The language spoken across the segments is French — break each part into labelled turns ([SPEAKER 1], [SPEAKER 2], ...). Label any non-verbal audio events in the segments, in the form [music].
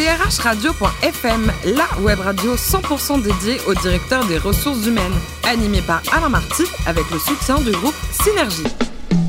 [SPEAKER 1] drhradio.fm, la web radio 100% dédiée au directeur des ressources humaines, animée par Alain Marty avec le soutien du groupe Synergie.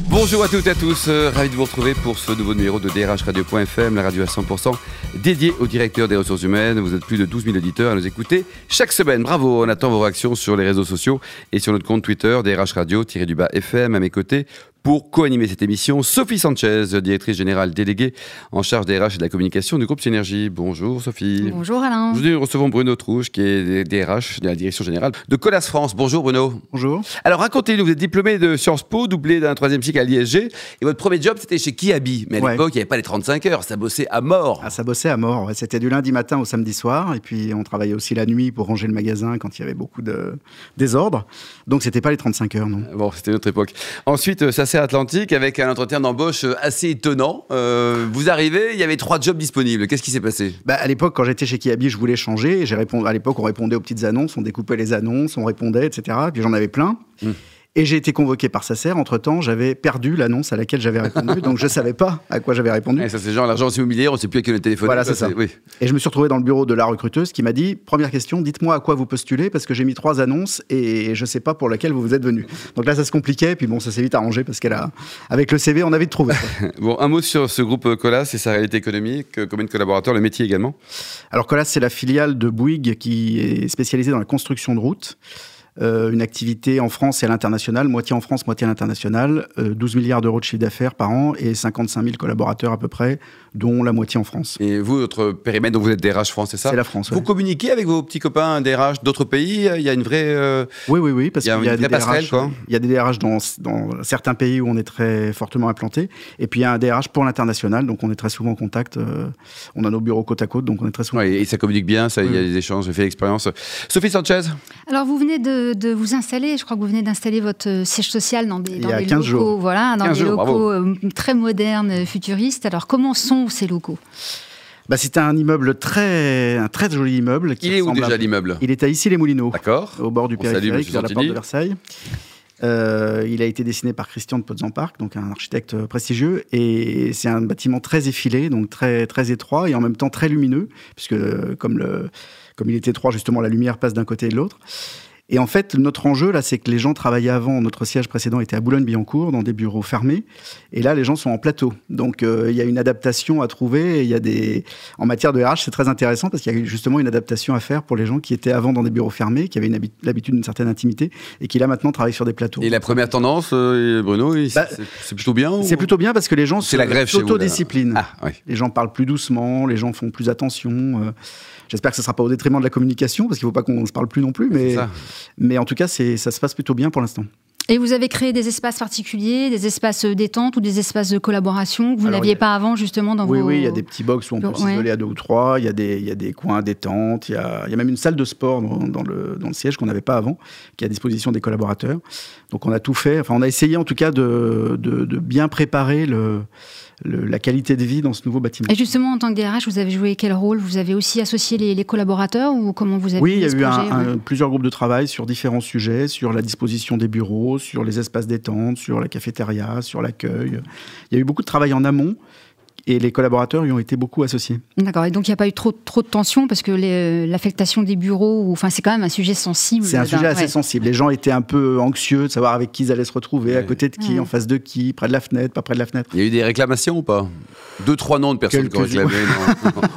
[SPEAKER 2] Bonjour à toutes et à tous, euh, ravi de vous retrouver pour ce nouveau numéro de drhradio.fm, la radio à 100% dédiée au directeur des ressources humaines. Vous êtes plus de 12 000 auditeurs à nous écouter chaque semaine. Bravo, on attend vos réactions sur les réseaux sociaux et sur notre compte Twitter, DRH Radio-du-bas FM à mes côtés. Pour co-animer cette émission, Sophie Sanchez, directrice générale déléguée en charge des RH et de la communication du groupe Synergie. Bonjour Sophie.
[SPEAKER 3] Bonjour Alain.
[SPEAKER 2] Aujourd'hui, nous recevons Bruno Trouche, qui est DRH de la direction générale de Colas France. Bonjour Bruno.
[SPEAKER 4] Bonjour.
[SPEAKER 2] Alors racontez-nous, vous êtes diplômé de Sciences Po, doublé d'un troisième cycle à l'ISG, et votre premier job c'était chez Kiabi. Mais à
[SPEAKER 4] Ouais.
[SPEAKER 2] l'époque, il n'y avait pas les 35 heures, ça bossait à mort.
[SPEAKER 4] Ah, ça bossait à mort. ouais. C'était du lundi matin au samedi soir. Et puis, on travaillait aussi la nuit pour ranger le magasin quand il y avait beaucoup de désordre. Donc, c'était pas les 35 heures, non.
[SPEAKER 2] Bon, c'était notre époque. Ensuite, euh, ça Atlantique avec un entretien d'embauche euh, assez étonnant. Euh, vous arrivez, il y avait trois jobs disponibles. Qu'est-ce qui s'est passé?
[SPEAKER 4] Bah, à l'époque, quand j'étais chez Kiabi, je voulais changer. J'ai répondu, à l'époque, on répondait aux petites annonces, on découpait les annonces, on répondait, etc. Et puis, j'en avais plein.
[SPEAKER 2] Hmm.
[SPEAKER 4] Et j'ai été convoqué par Sacer. Entre-temps, j'avais perdu l'annonce à laquelle j'avais répondu. donc, je savais pas à quoi j'avais répondu.
[SPEAKER 2] Eh, Ça c'est genre l'agence immobilière, on ne sait plus à quel téléphone.
[SPEAKER 4] Voilà, c'est ça.
[SPEAKER 2] Oui.
[SPEAKER 4] Et je me suis retrouvé dans le bureau de la recruteuse qui m'a dit Première question, dites-moi à quoi vous postulez, parce que j'ai mis trois annonces et je ne sais pas pour laquelle vous vous êtes venu. Donc là, ça se compliquait, puis bon, ça s'est vite arrangé parce qu'elle a, avec le CV, on a vite trouvé. quoi. [laughs]
[SPEAKER 2] Bon, un mot sur ce groupe Colas et sa réalité économique, euh, combien de collaborateurs, le métier également?
[SPEAKER 4] Alors Colas, c'est la filiale de Bouygues qui est spécialisée dans la construction de routes. Euh, une activité en France et à l'international, moitié en France, moitié à l'international, euh, 12 milliards d'euros de chiffre d'affaires par an et 55 000 collaborateurs à peu près, dont la moitié en France.
[SPEAKER 2] Et vous, votre périmètre, donc vous êtes DRH France, c'est ça?
[SPEAKER 4] C'est la France. ouais.
[SPEAKER 2] Vous communiquez avec vos petits copains DRH d'autres pays? Il y a une vraie. euh,
[SPEAKER 4] Oui, oui, oui, parce
[SPEAKER 2] Il y a
[SPEAKER 4] qu'il y a des DRH,
[SPEAKER 2] quoi.
[SPEAKER 4] il y a des DRH dans, dans certains pays où on est très fortement implanté, et puis il y a un DRH pour l'international, donc on est très souvent en contact. euh, on a nos bureaux côte à côte, donc on est très souvent.
[SPEAKER 2] ouais, et ça communique bien, ça, il y a des échanges, j'ai fait l'expérience. Sophie Sanchez?
[SPEAKER 3] Alors vous venez de, de vous installer, je crois que vous venez d'installer votre euh, siège social dans des,
[SPEAKER 4] Il y
[SPEAKER 3] dans
[SPEAKER 4] a
[SPEAKER 3] des
[SPEAKER 4] 15
[SPEAKER 3] locaux,
[SPEAKER 4] jours.
[SPEAKER 3] voilà, dans
[SPEAKER 2] 15
[SPEAKER 3] des
[SPEAKER 2] jours,
[SPEAKER 3] locaux euh, très modernes, euh, futuristes. Alors comment sont ces locaux?
[SPEAKER 4] Bah, c'est un immeuble très, un très joli immeuble. Qui
[SPEAKER 2] Il est où déjà
[SPEAKER 4] à-
[SPEAKER 2] l'immeuble?
[SPEAKER 4] Il est à Issy-les-Moulineaux,
[SPEAKER 2] D'accord.
[SPEAKER 4] au bord du périphérique, vers la porte de Versailles. Euh, il a été dessiné par Christian de Potzenpark, donc un architecte prestigieux, et c'est un bâtiment très effilé, donc très très étroit et en même temps très lumineux, puisque comme le comme il est étroit justement, la lumière passe d'un côté et de l'autre. Et en fait, notre enjeu là, c'est que les gens travaillaient avant. Notre siège précédent était à Boulogne-Billancourt, dans des bureaux fermés, et là, les gens sont en plateau. Donc, euh, il y a une adaptation à trouver. Il y a des en matière de RH, c'est très intéressant parce qu'il y a justement une adaptation à faire pour les gens qui étaient avant dans des bureaux fermés, qui avaient l'habitude d'une certaine intimité et qui là maintenant travaillent sur des plateaux.
[SPEAKER 2] Et la première tendance, euh, Bruno,
[SPEAKER 4] Bah,
[SPEAKER 2] c'est plutôt bien ou-
[SPEAKER 4] C'est plutôt bien parce que les gens s'autodisciplinent.
[SPEAKER 2] Ah, oui.
[SPEAKER 4] Les gens parlent plus doucement, les gens font plus attention. euh, J'espère que ce ne sera pas au détriment de la communication, parce qu'il ne faut pas qu'on se parle plus non plus. Mais. Mais en tout cas, ça se passe plutôt bien pour l'instant.
[SPEAKER 3] Et vous avez créé des espaces particuliers, des espaces euh, détente ou des espaces de collaboration que vous n'aviez
[SPEAKER 4] a-
[SPEAKER 3] pas avant justement dans
[SPEAKER 4] Oui,
[SPEAKER 3] vos...
[SPEAKER 4] oui, il y a des petits box où on peut
[SPEAKER 3] Ouais.
[SPEAKER 4] s'isoler à deux ou trois. Il y, a des- il y a des coins détente. Il y a, il y a même une salle de sport dans, dans le, dans le siège qu'on n'avait pas avant, qui est à disposition des collaborateurs. Donc on a tout fait. Enfin, on a essayé en tout cas de, de- de bien préparer le, le- la qualité de vie dans ce nouveau bâtiment.
[SPEAKER 3] Et justement, en tant que DRH, vous avez joué quel rôle? Vous avez aussi associé les, les collaborateurs ou comment vous avez
[SPEAKER 4] Oui, il y a eu un-
[SPEAKER 3] projet,
[SPEAKER 4] un-
[SPEAKER 3] ouais
[SPEAKER 4] plusieurs groupes de travail sur différents sujets, sur la disposition des bureaux, sur les espaces détente, sur la cafétéria, sur l'accueil. Il y a eu beaucoup de travail en amont et les collaborateurs y ont été beaucoup associés.
[SPEAKER 3] D'accord. Et donc, il n'y a pas eu trop, trop de tension parce que les- l'affectation des bureaux, ou- enfin, c'est quand même un sujet sensible.
[SPEAKER 4] C'est un sujet assez
[SPEAKER 3] ouais.
[SPEAKER 4] sensible. Les gens étaient un peu anxieux de savoir avec qui ils allaient se retrouver, à côté de qui,
[SPEAKER 3] Ouais.
[SPEAKER 4] en face de qui, près de la fenêtre, pas près de la fenêtre.
[SPEAKER 2] Il y a eu des réclamations ou pas? Deux, trois noms de personnes qui ont réclamé.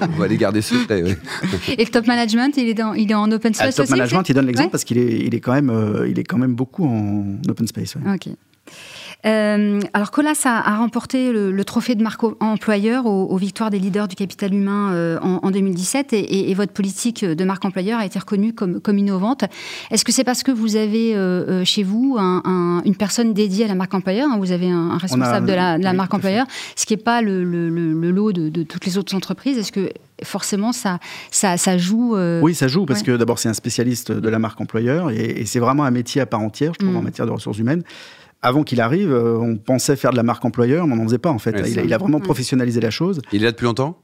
[SPEAKER 2] On va les garder secrets. [laughs]
[SPEAKER 3] Et le top management, il est, dans, il est en open
[SPEAKER 4] Ah,
[SPEAKER 3] space
[SPEAKER 4] le top
[SPEAKER 3] aussi
[SPEAKER 4] management, il donne l'exemple
[SPEAKER 3] Ouais.
[SPEAKER 4] parce qu'il est, il est, quand même, euh, il est quand même beaucoup en open space. ouais.
[SPEAKER 3] Ok. Euh, alors Colas a, a remporté le, le trophée de marque employeur aux, aux victoires des leaders du capital humain euh, en, en 2017 et, et- et votre politique de marque employeur a été reconnue comme, comme innovante. Est-ce que c'est parce que vous avez euh, chez vous un- un- une personne dédiée à la marque employeur hein, Vous avez un, un responsable de la, de la
[SPEAKER 4] oui,
[SPEAKER 3] marque employeur, ce qui n'est pas le, le- le- le lot de, de toutes les autres entreprises? Est-ce que forcément ça, ça, ça joue euh,
[SPEAKER 4] Oui, ça joue parce
[SPEAKER 3] ouais.
[SPEAKER 4] que d'abord, c'est un spécialiste de la marque employeur et, et c'est vraiment un métier à part entière, je trouve,
[SPEAKER 3] Mm.
[SPEAKER 4] en matière de ressources humaines. Avant qu'il arrive, euh, on pensait faire de la marque employeur, mais on n'en faisait pas en fait.
[SPEAKER 2] Ouais,
[SPEAKER 4] il, a, il a vraiment
[SPEAKER 3] Mm.
[SPEAKER 4] professionnalisé la chose.
[SPEAKER 2] Il est là depuis longtemps?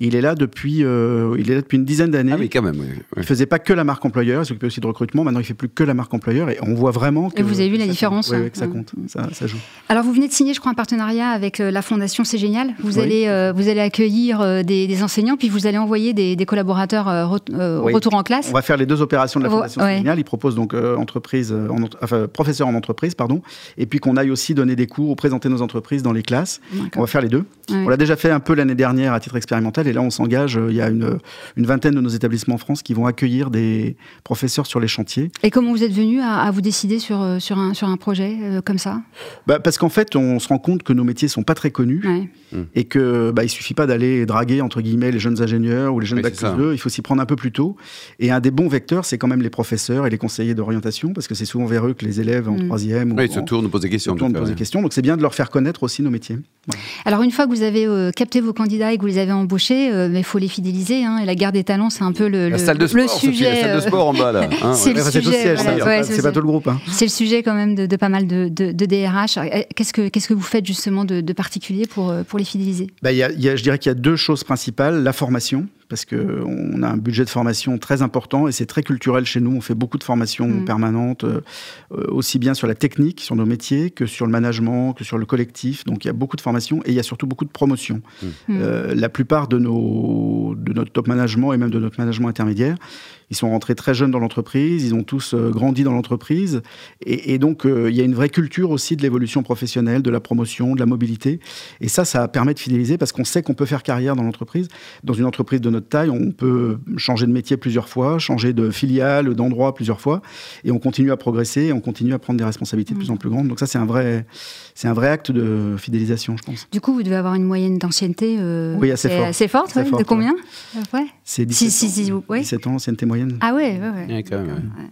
[SPEAKER 4] Il est là depuis, euh, il est là depuis une dizaine d'années.
[SPEAKER 2] Ah oui, quand même. oui, oui.
[SPEAKER 4] Il faisait pas que la marque employeur, il s'occupait aussi de recrutement. Maintenant, il fait plus que la marque employeur et on voit vraiment que.
[SPEAKER 3] Et vous avez vu la
[SPEAKER 4] ça
[SPEAKER 3] différence,
[SPEAKER 4] compte. Oui,
[SPEAKER 3] hein.
[SPEAKER 4] que ça compte, ça, ça joue.
[SPEAKER 3] Alors, vous venez de signer, je crois, un partenariat avec euh, la Fondation C'est Génial. Vous,
[SPEAKER 4] Oui.
[SPEAKER 3] allez, euh, vous allez accueillir euh, des, des enseignants, puis vous allez envoyer des, des collaborateurs euh, re- euh, au
[SPEAKER 4] Oui.
[SPEAKER 3] retour en classe.
[SPEAKER 4] On va faire les deux opérations de la Fondation
[SPEAKER 3] ouais.
[SPEAKER 4] Génial. Ils proposent donc euh, entreprise, euh, en enfin, professeur en entreprise, pardon, et puis qu'on aille aussi donner des cours ou présenter nos entreprises dans les classes. On va faire les deux.
[SPEAKER 3] Ouais.
[SPEAKER 4] On l'a déjà fait un peu l'année dernière à titre expérimental, et là on s'engage. euh, Il y a une, une vingtaine de nos établissements en France qui vont accueillir des professeurs sur les chantiers.
[SPEAKER 3] Et comment vous êtes venu à, à vous décider sur, euh, sur, un, sur un projet euh, comme ça?
[SPEAKER 4] Bah, parce qu'en fait, on se rend compte que nos métiers sont pas très connus.
[SPEAKER 3] Ouais.
[SPEAKER 4] et que bah, il suffit pas d'aller draguer entre guillemets les jeunes ingénieurs ou les jeunes bac
[SPEAKER 2] c'est ça.
[SPEAKER 4] plus 2, il faut s'y prendre un peu plus tôt. Et un des bons vecteurs, c'est quand même les professeurs et les conseillers d'orientation, parce que c'est souvent vers eux que les élèves en
[SPEAKER 3] Mm.
[SPEAKER 4] troisième ou
[SPEAKER 2] Oui, ils se
[SPEAKER 4] en-
[SPEAKER 2] tournent, nous posent des questions.
[SPEAKER 4] tournent
[SPEAKER 2] cas,
[SPEAKER 4] des questions. Donc c'est bien de leur faire connaître aussi nos métiers. Voilà.
[SPEAKER 3] Alors une fois que vous avez euh, capté vos candidats et que vous les avez embauchés, euh, mais il faut les fidéliser. hein, et la garde des talents, c'est un peu le,
[SPEAKER 2] La
[SPEAKER 3] le-
[SPEAKER 2] salle de sport,
[SPEAKER 3] le
[SPEAKER 2] Sophie,
[SPEAKER 3] sujet.
[SPEAKER 2] la salle de
[SPEAKER 3] euh,
[SPEAKER 2] sport en bas là. hein, [laughs]
[SPEAKER 3] c'est
[SPEAKER 2] ouais.
[SPEAKER 3] le
[SPEAKER 4] Enfin,
[SPEAKER 3] sujet, voilà.
[SPEAKER 4] c'est
[SPEAKER 3] Ouais,
[SPEAKER 4] pas-
[SPEAKER 3] c'est
[SPEAKER 4] tout le groupe. hein.
[SPEAKER 3] C'est le sujet quand même de, de pas mal de, de- de DRH. Eh, Qu'est-ce que qu'est-ce que vous faites justement de, de particulier pour euh, pour les fidéliser?
[SPEAKER 4] Bah, y a- y a- je dirais qu'il y a deux choses principales. La formation, parce qu'on a un budget de formation très important et c'est très culturel chez nous. On fait beaucoup de formations
[SPEAKER 3] Mm.
[SPEAKER 4] permanentes, euh, euh, aussi bien sur la technique, sur nos métiers, que sur le management, que sur le collectif. Donc il y a beaucoup de formation et il y a surtout beaucoup de promotion.
[SPEAKER 3] Mm.
[SPEAKER 4] Euh, la plupart de, nos, de notre top management et même de notre management intermédiaire, ils sont rentrés très jeunes dans l'entreprise, ils ont tous euh, grandi dans l'entreprise. Et, et donc, euh, il y a une vraie culture aussi de l'évolution professionnelle, de la promotion, de la mobilité. Et ça, ça permet de fidéliser parce qu'on sait qu'on peut faire carrière dans l'entreprise. Dans une entreprise de notre taille, on peut changer de métier plusieurs fois, changer de filiale, d'endroit plusieurs fois. Et on continue à progresser, et on continue à prendre des responsabilités de plus en plus grandes. Donc ça, c'est un vrai, c'est un vrai acte de fidélisation, je pense.
[SPEAKER 3] Du coup, vous devez avoir une moyenne d'ancienneté euh,
[SPEAKER 4] Oui, assez forte.
[SPEAKER 3] assez forte.
[SPEAKER 4] Assez
[SPEAKER 3] ouais.
[SPEAKER 4] forte,
[SPEAKER 3] de combien? Ouais.
[SPEAKER 4] C'est
[SPEAKER 3] Si,
[SPEAKER 4] 17,
[SPEAKER 3] si, si,
[SPEAKER 4] ans,
[SPEAKER 3] oui.
[SPEAKER 4] 17 ans, ancienneté moyenne.
[SPEAKER 3] Ah ouais, ouais, ouais.
[SPEAKER 2] Ouais, quand même, ouais.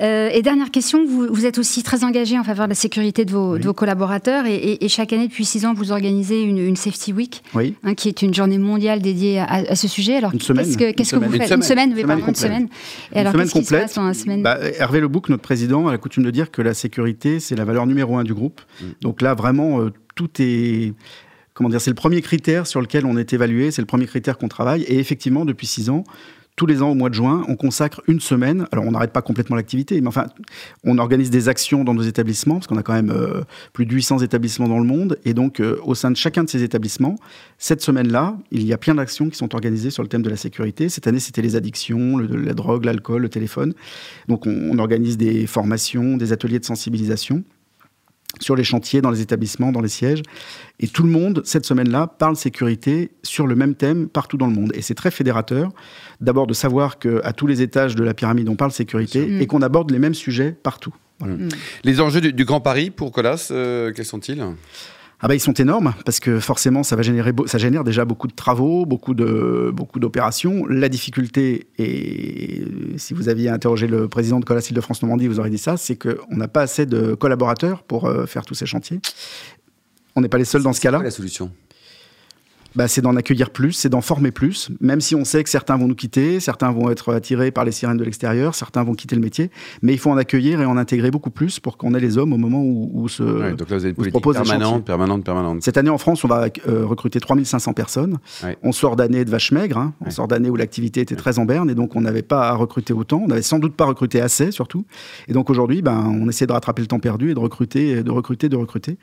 [SPEAKER 3] Euh, et dernière question, vous, vous êtes aussi très engagé en faveur de la sécurité de vos,
[SPEAKER 4] Oui.
[SPEAKER 3] de vos collaborateurs et, et- et chaque année depuis six ans, vous organisez une, une Safety Week,
[SPEAKER 4] Oui.
[SPEAKER 3] hein, qui est une journée mondiale dédiée à, à ce sujet. Alors,
[SPEAKER 4] Une semaine.
[SPEAKER 3] qu'est-ce que, qu'est-ce que
[SPEAKER 4] Une
[SPEAKER 3] vous
[SPEAKER 2] semaine.
[SPEAKER 3] faites
[SPEAKER 2] Une
[SPEAKER 3] semaine, oui,
[SPEAKER 4] Semaine
[SPEAKER 3] pardon, une semaine. Et
[SPEAKER 4] Une
[SPEAKER 3] alors,
[SPEAKER 4] semaine
[SPEAKER 3] qu'est-ce qui se passe la semaine
[SPEAKER 4] Bah, Hervé Lebouc, notre président, a coutume de dire que la sécurité, c'est la valeur numéro un du groupe. Donc là, vraiment, euh, tout est. Comment dire C'est le premier critère sur lequel on est évalué, c'est le premier critère qu'on travaille. Et effectivement, depuis six ans, tous les ans au mois de juin, on consacre une semaine. Alors, on n'arrête pas complètement l'activité, mais enfin, on organise des actions dans nos établissements, parce qu'on a quand même euh, plus de 800 établissements dans le monde. Et donc, euh, au sein de chacun de ces établissements, cette semaine-là, il y a plein d'actions qui sont organisées sur le thème de la sécurité. Cette année, c'était les addictions, la drogue, l'alcool, le téléphone. Donc, on, on organise des formations, des ateliers de sensibilisation sur les chantiers, dans les établissements, dans les sièges. Et tout le monde, cette semaine-là, parle sécurité sur le même thème partout dans le monde. Et c'est très fédérateur, d'abord de savoir qu'à tous les étages de la pyramide, on parle sécurité et qu'on aborde les mêmes sujets partout. Voilà.
[SPEAKER 2] Les enjeux du, du Grand Paris pour Colas, euh, quels sont-ils?
[SPEAKER 4] Ah bah ils sont énormes parce que forcément ça va générer ça génère déjà beaucoup de travaux, beaucoup de beaucoup d'opérations. La difficulté et si vous aviez interrogé le président de Colas Île-de-France Normandie, vous aurez dit ça, c'est qu'on n'a pas assez de collaborateurs pour euh, faire tous ces chantiers. On n'est pas les seuls dans ce cas-là.
[SPEAKER 2] La solution?
[SPEAKER 4] Bah, c'est d'en accueillir plus, c'est d'en former plus, même si on sait que certains vont nous quitter, certains vont être attirés par les sirènes de l'extérieur, certains vont quitter le métier, mais il faut en accueillir et en intégrer beaucoup plus pour qu'on ait les hommes au moment où, où se,
[SPEAKER 2] Ouais, Donc là, vous avez une
[SPEAKER 4] se propose
[SPEAKER 2] permanente, permanente, permanente.
[SPEAKER 4] Cette année en France, on va euh, recruter 3500 personnes.
[SPEAKER 2] Ouais.
[SPEAKER 4] On sort d'années de vaches maigres, hein. on
[SPEAKER 2] Ouais.
[SPEAKER 4] sort d'années où l'activité était très en berne et donc on n'avait pas à recruter autant. On n'avait sans doute pas recruté assez surtout. Et donc aujourd'hui, ben, on essaie de rattraper le temps perdu et de recruter, de recruter, de recruter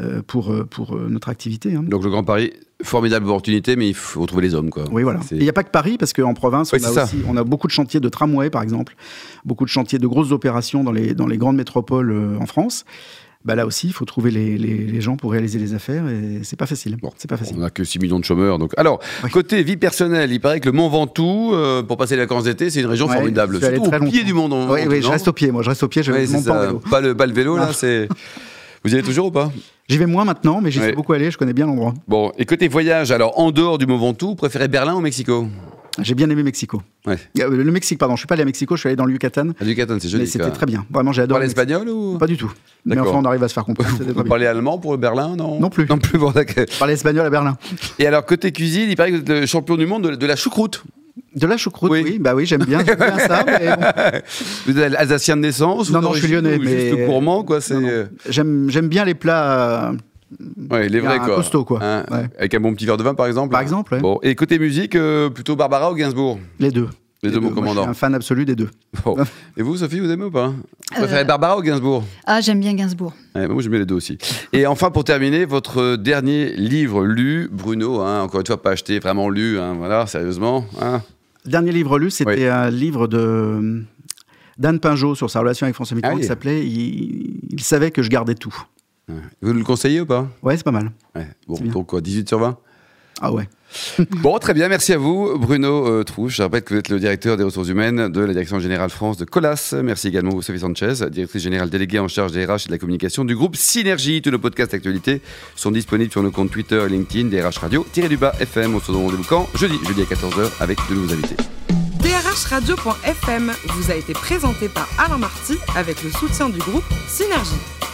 [SPEAKER 4] euh, pour, euh, pour euh, notre activité. hein.
[SPEAKER 2] Donc le Grand Paris, formidable opportunité, mais il faut trouver les hommes, quoi.
[SPEAKER 4] Oui, voilà.
[SPEAKER 2] C'est-
[SPEAKER 4] Et il n'y a pas que Paris, parce qu'en province,
[SPEAKER 2] Oui,
[SPEAKER 4] on, a
[SPEAKER 2] c'est
[SPEAKER 4] aussi, on a beaucoup de chantiers de tramway, par exemple, beaucoup de chantiers de grosses opérations dans les, dans les grandes métropoles euh, en France. Bah, là aussi, il faut trouver les, les- les gens pour réaliser les affaires, et c'est pas facile.
[SPEAKER 2] Bon,
[SPEAKER 4] c'est pas facile.
[SPEAKER 2] On n'a que 6 millions de chômeurs. Donc. Alors,
[SPEAKER 4] Oui.
[SPEAKER 2] côté vie personnelle, il paraît que le Mont Ventoux, euh, pour passer les vacances d'été, c'est une région
[SPEAKER 4] Ouais,
[SPEAKER 2] formidable.
[SPEAKER 4] très
[SPEAKER 2] au pied du monde. en-
[SPEAKER 4] Oui, oui, je reste au pied, moi, je reste au pied, je
[SPEAKER 2] Ouais,
[SPEAKER 4] ne
[SPEAKER 2] c'est
[SPEAKER 4] monte pas en vélo.
[SPEAKER 2] Pas le, pas le vélo, là, c'est. Vous y allez toujours ou pas?
[SPEAKER 4] J'y vais moins maintenant, mais j'y suis beaucoup allé, je connais bien l'endroit.
[SPEAKER 2] Bon, et côté voyage, alors en dehors du Mont Ventoux, vous préférez Berlin ou Mexico?
[SPEAKER 4] J'ai bien aimé Mexico.
[SPEAKER 2] Ouais.
[SPEAKER 4] Euh, Le Mexique, pardon, je suis pas allé à Mexico, je suis allé dans le Yucatan,
[SPEAKER 2] À Yucatan, c'est joli.
[SPEAKER 4] mais c'était très bien. Vraiment, j'ai
[SPEAKER 2] Vous
[SPEAKER 4] adoré.
[SPEAKER 2] parlez
[SPEAKER 4] le Mexique.
[SPEAKER 2] espagnol ou?
[SPEAKER 4] Pas du tout. Mais enfin, on arrive à se faire comprendre. [laughs]
[SPEAKER 2] Vous parlez allemand pour le Berlin, non?
[SPEAKER 4] Non plus.
[SPEAKER 2] Non plus, bon, d'accord.
[SPEAKER 4] Parlais espagnol à Berlin.
[SPEAKER 2] Et alors, côté cuisine, il paraît que vous êtes le champion du monde de, de la choucroute.
[SPEAKER 4] De la choucroute,
[SPEAKER 2] Oui.
[SPEAKER 4] oui. bah oui, j'aime bien, ça. [laughs] mais bon.
[SPEAKER 2] Vous êtes alsacien de naissance
[SPEAKER 4] Non,
[SPEAKER 2] ou
[SPEAKER 4] non, je suis lyonnais, mais-
[SPEAKER 2] Juste gourmand, quoi.
[SPEAKER 4] Non. J'aime, j'aime bien les plats, euh,
[SPEAKER 2] Ouais, les vrais quoi.
[SPEAKER 4] costaud, quoi.
[SPEAKER 2] Hein,
[SPEAKER 4] Ouais.
[SPEAKER 2] Avec un bon petit verre de vin par exemple.
[SPEAKER 4] Par exemple, ouais.
[SPEAKER 2] Bon, et côté musique, euh, plutôt Barbara ou Gainsbourg?
[SPEAKER 4] Les deux.
[SPEAKER 2] Les deux, mon
[SPEAKER 4] Moi, Je
[SPEAKER 2] commandant.
[SPEAKER 4] suis un fan absolu des deux.
[SPEAKER 2] Bon. [laughs] Et vous, Sophie, vous aimez ou pas? Vous
[SPEAKER 3] Euh,
[SPEAKER 2] préférez Barbara ou Gainsbourg?
[SPEAKER 3] Ah, j'aime bien Gainsbourg.
[SPEAKER 2] Ouais, Moi, j'aime bien les deux aussi. Et enfin, pour terminer, votre dernier livre lu, Bruno, hein, encore une fois, pas acheté, vraiment lu, hein, voilà, sérieusement. hein.
[SPEAKER 4] Dernier livre lu, c'était
[SPEAKER 2] Oui.
[SPEAKER 4] un livre de d'Anne Pinjot sur sa relation avec François Mitterrand
[SPEAKER 2] Ah
[SPEAKER 4] qui s'appelait il, il savait que je gardais tout.
[SPEAKER 2] Vous le conseillez ou pas?
[SPEAKER 4] Ouais, c'est pas mal.
[SPEAKER 2] ouais. Bon, donc quoi, 18 sur 20
[SPEAKER 4] Ah ouais. [laughs]
[SPEAKER 2] Bon, très bien, merci à vous, Bruno euh, Trouche. Je rappelle que vous êtes le directeur des ressources humaines de la Direction Générale France de Colas. Merci également à Sophie Sanchez, directrice générale déléguée en charge des RH et de la communication du groupe Synergie. Tous nos podcasts actualités sont disponibles sur nos comptes Twitter et LinkedIn, DRH Radio, tiré du bas FM. On se donne rendez-vous quand? Jeudi, jeudi à 14h avec de nouveaux invités.
[SPEAKER 1] DRHradio.fm vous a été présenté par Alain Marty avec le soutien du groupe Synergie.